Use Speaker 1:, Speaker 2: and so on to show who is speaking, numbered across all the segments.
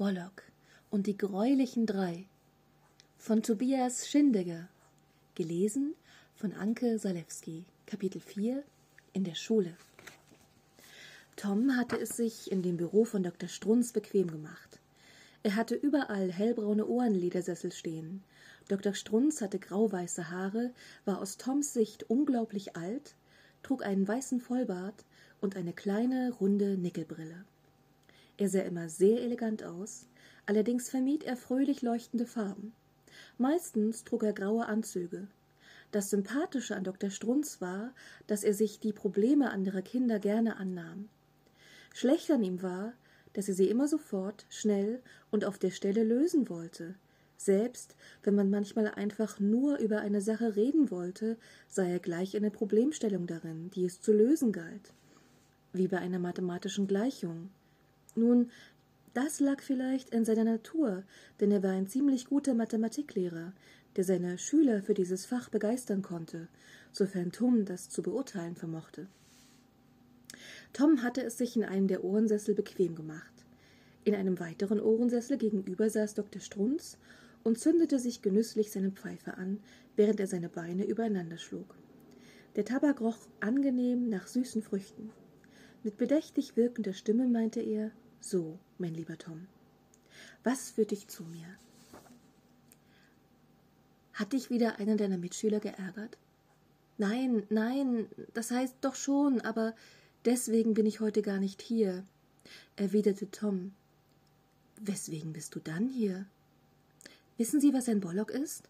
Speaker 1: Bollock und die greulichen drei von Tobias Schindegger. Gelesen von Anke Salewski. Kapitel 4 in der Schule. Tom hatte es sich in dem Büro von Dr. Strunz bequem gemacht. Er hatte überall hellbraune Ohrenledersessel stehen. Dr. Strunz hatte grauweiße Haare, war aus Toms Sicht unglaublich alt, trug einen weißen Vollbart und eine kleine, runde Nickelbrille. Er sah immer sehr elegant aus, allerdings vermied er fröhlich leuchtende Farben. Meistens trug er graue Anzüge. Das Sympathische an Dr. Strunz war, dass er sich die Probleme anderer Kinder gerne annahm. Schlecht an ihm war, dass er sie immer sofort, schnell und auf der Stelle lösen wollte. Selbst wenn man manchmal einfach nur über eine Sache reden wollte, sah er gleich eine Problemstellung darin, die es zu lösen galt. Wie bei einer mathematischen Gleichung. Nun, das lag vielleicht in seiner Natur, denn er war ein ziemlich guter Mathematiklehrer, der seine Schüler für dieses Fach begeistern konnte, sofern Tom das zu beurteilen vermochte. Tom hatte es sich in einem der Ohrensessel bequem gemacht. In einem weiteren Ohrensessel gegenüber saß Dr. Strunz und zündete sich genüsslich seine Pfeife an, während er seine Beine übereinander schlug. Der Tabak roch angenehm nach süßen Früchten. Mit bedächtig wirkender Stimme meinte er So, mein lieber Tom, was führt dich zu mir? Hat dich wieder einer deiner Mitschüler geärgert? Nein, nein, das heißt doch schon, aber deswegen bin ich heute gar nicht hier, erwiderte Tom. Weswegen bist du dann hier? Wissen Sie, was ein Bollock ist?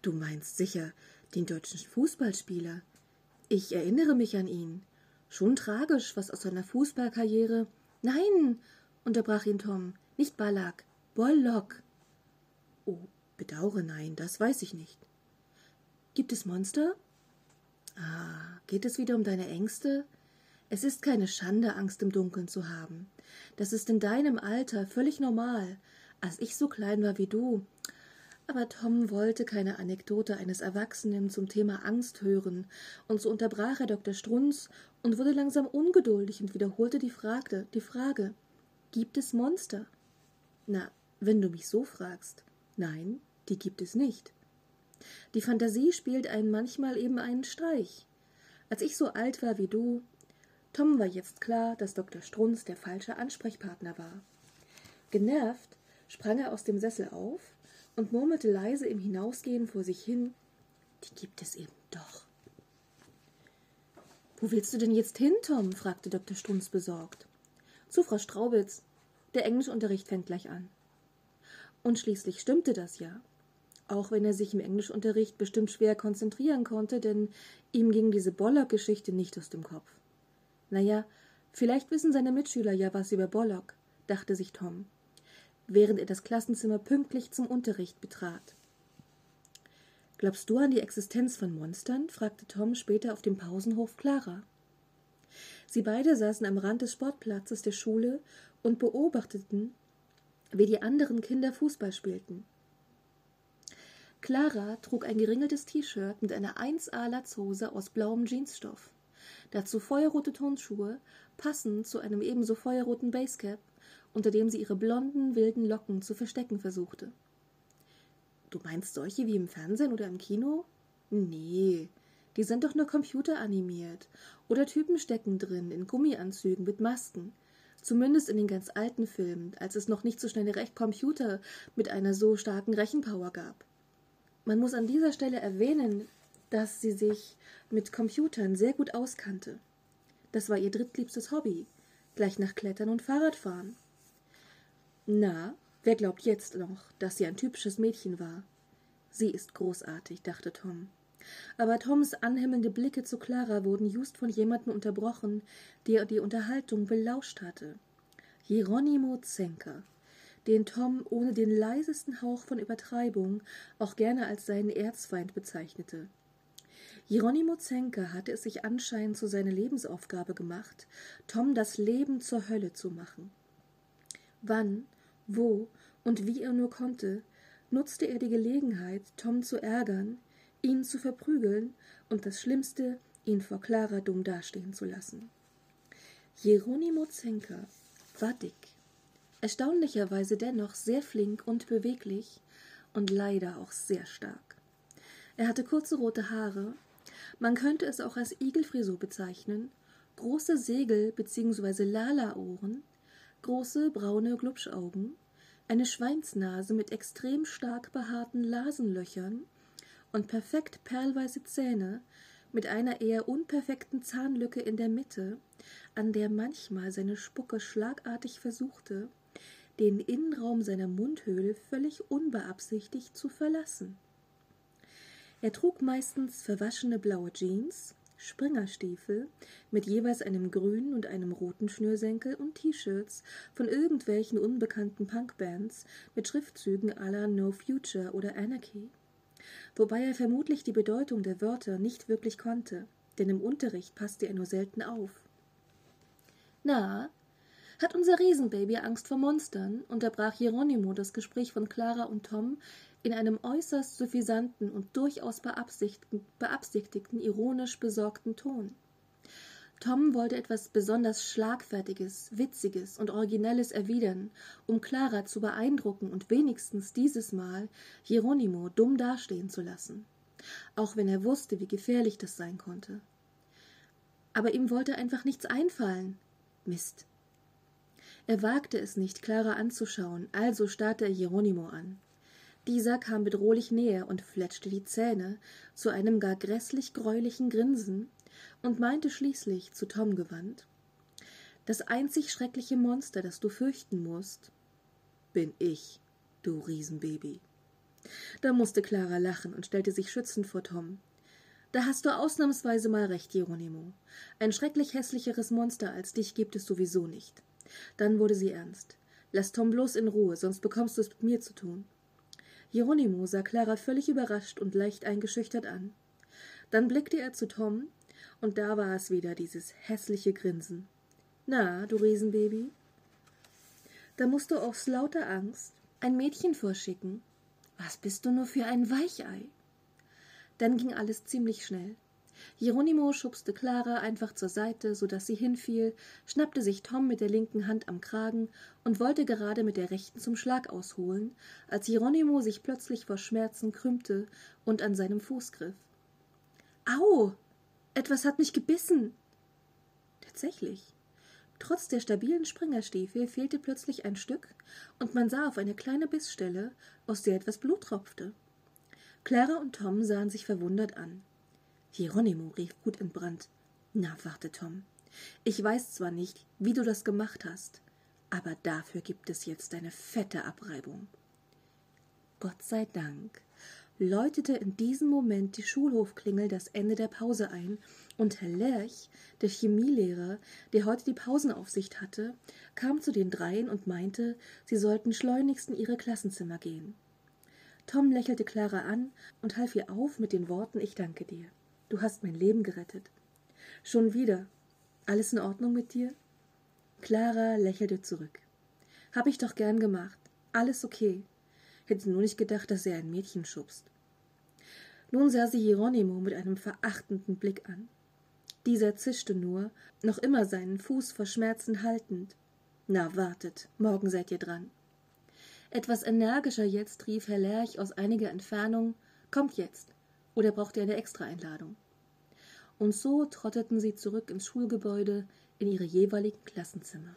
Speaker 1: Du meinst sicher den deutschen Fußballspieler. Ich erinnere mich an ihn. Schon tragisch, was aus seiner Fußballkarriere. Nein, unterbrach ihn Tom, nicht Ballack, Bollock. Oh, bedauere, nein, das weiß ich nicht. Gibt es Monster? Ah, geht es wieder um deine Ängste? Es ist keine Schande, Angst im Dunkeln zu haben. Das ist in deinem Alter völlig normal. Als ich so klein war wie du, aber Tom wollte keine Anekdote eines Erwachsenen zum Thema Angst hören, und so unterbrach er Dr. Strunz und wurde langsam ungeduldig und wiederholte die Frage, die Frage Gibt es Monster? Na, wenn du mich so fragst. Nein, die gibt es nicht. Die Fantasie spielt einen manchmal eben einen Streich. Als ich so alt war wie du, Tom war jetzt klar, dass Dr. Strunz der falsche Ansprechpartner war. Genervt sprang er aus dem Sessel auf und murmelte leise im Hinausgehen vor sich hin Die gibt es eben doch. Wo willst du denn jetzt hin, Tom? fragte Dr. Strunz besorgt. Zu Frau Straubitz. Der Englischunterricht fängt gleich an. Und schließlich stimmte das ja. Auch wenn er sich im Englischunterricht bestimmt schwer konzentrieren konnte, denn ihm ging diese Bollock-Geschichte nicht aus dem Kopf. Naja, vielleicht wissen seine Mitschüler ja was über Bollock, dachte sich Tom während er das Klassenzimmer pünktlich zum Unterricht betrat. Glaubst du an die Existenz von Monstern? fragte Tom später auf dem Pausenhof Clara. Sie beide saßen am Rand des Sportplatzes der Schule und beobachteten, wie die anderen Kinder Fußball spielten. Clara trug ein geringeltes T-Shirt mit einer 1A-Latzhose aus blauem Jeansstoff, dazu feuerrote Turnschuhe, passend zu einem ebenso feuerroten Basecap unter dem sie ihre blonden, wilden Locken zu verstecken versuchte. Du meinst solche wie im Fernsehen oder im Kino? Nee, die sind doch nur computeranimiert. Oder Typen stecken drin, in Gummianzügen mit Masken. Zumindest in den ganz alten Filmen, als es noch nicht so schnelle Recht Computer mit einer so starken Rechenpower gab. Man muss an dieser Stelle erwähnen, dass sie sich mit Computern sehr gut auskannte. Das war ihr drittliebstes Hobby, gleich nach Klettern und Fahrradfahren. Na, wer glaubt jetzt noch, dass sie ein typisches Mädchen war? Sie ist großartig, dachte Tom. Aber Toms anhimmelnde Blicke zu Clara wurden just von jemandem unterbrochen, der die Unterhaltung belauscht hatte. Hieronymo Zenker, den Tom ohne den leisesten Hauch von Übertreibung auch gerne als seinen Erzfeind bezeichnete. Hieronymo Zenker hatte es sich anscheinend zu seiner Lebensaufgabe gemacht, Tom das Leben zur Hölle zu machen. Wann wo und wie er nur konnte, nutzte er die Gelegenheit, Tom zu ärgern, ihn zu verprügeln und das Schlimmste, ihn vor Clara dumm dastehen zu lassen. Jeronimo Zenker war dick. erstaunlicherweise dennoch sehr flink und beweglich und leider auch sehr stark. Er hatte kurze rote Haare, man könnte es auch als Igelfrisur bezeichnen, große Segel- bzw. Lala-Ohren, große braune Glubschaugen, eine Schweinsnase mit extrem stark behaarten Lasenlöchern und perfekt perlweiße Zähne mit einer eher unperfekten Zahnlücke in der Mitte, an der manchmal seine Spucke schlagartig versuchte, den Innenraum seiner Mundhöhle völlig unbeabsichtigt zu verlassen. Er trug meistens verwaschene blaue Jeans, Springerstiefel mit jeweils einem grünen und einem roten Schnürsenkel und T-Shirts von irgendwelchen unbekannten Punkbands mit Schriftzügen la No Future oder Anarchy. Wobei er vermutlich die Bedeutung der Wörter nicht wirklich konnte, denn im Unterricht passte er nur selten auf. Na, hat unser Riesenbaby Angst vor Monstern? unterbrach Hieronymo das Gespräch von Clara und Tom in einem äußerst suffisanten und durchaus beabsichtigten, ironisch besorgten Ton. Tom wollte etwas besonders Schlagfertiges, Witziges und Originelles erwidern, um Clara zu beeindrucken und wenigstens dieses Mal Hieronymo dumm dastehen zu lassen, auch wenn er wusste, wie gefährlich das sein konnte. Aber ihm wollte einfach nichts einfallen. Mist. Er wagte es nicht, Clara anzuschauen, also starrte er Hieronymo an. Dieser kam bedrohlich näher und fletschte die Zähne zu einem gar grässlich greulichen Grinsen und meinte schließlich zu Tom gewandt Das einzig schreckliche Monster, das du fürchten musst, bin ich, du Riesenbaby. Da musste Clara lachen und stellte sich schützend vor Tom. Da hast du ausnahmsweise mal recht, Hieronymo. Ein schrecklich hässlicheres Monster als dich gibt es sowieso nicht. Dann wurde sie ernst. Lass Tom bloß in Ruhe, sonst bekommst du es mit mir zu tun. Hieronymo sah Clara völlig überrascht und leicht eingeschüchtert an. Dann blickte er zu Tom, und da war es wieder dieses hässliche Grinsen. Na, du Riesenbaby? Da musst du aus lauter Angst ein Mädchen vorschicken. Was bist du nur für ein Weichei? Dann ging alles ziemlich schnell. Hieronymo schubste Clara einfach zur Seite, so dass sie hinfiel, schnappte sich Tom mit der linken Hand am Kragen und wollte gerade mit der rechten zum Schlag ausholen, als Hieronymo sich plötzlich vor Schmerzen krümmte und an seinem Fuß griff. Au! Etwas hat mich gebissen! Tatsächlich. Trotz der stabilen Springerstiefel fehlte plötzlich ein Stück, und man sah auf eine kleine Bissstelle, aus der etwas Blut tropfte. Clara und Tom sahen sich verwundert an. Hieronymo rief gut entbrannt. Na, warte, Tom. Ich weiß zwar nicht, wie du das gemacht hast, aber dafür gibt es jetzt eine fette Abreibung. Gott sei Dank läutete in diesem Moment die Schulhofklingel das Ende der Pause ein, und Herr Lerch, der Chemielehrer, der heute die Pausenaufsicht hatte, kam zu den dreien und meinte, sie sollten schleunigst in ihre Klassenzimmer gehen. Tom lächelte Clara an und half ihr auf mit den Worten Ich danke dir. Du hast mein Leben gerettet. Schon wieder. Alles in Ordnung mit dir? Clara lächelte zurück. Hab ich doch gern gemacht. Alles okay. Hätte nur nicht gedacht, dass er ein Mädchen schubst. Nun sah sie Hieronymo mit einem verachtenden Blick an. Dieser zischte nur, noch immer seinen Fuß vor Schmerzen haltend. Na, wartet, morgen seid ihr dran. Etwas energischer jetzt rief Herr Lerch aus einiger Entfernung Kommt jetzt. Oder braucht ihr eine Extraeinladung? Und so trotteten sie zurück ins Schulgebäude in ihre jeweiligen Klassenzimmer.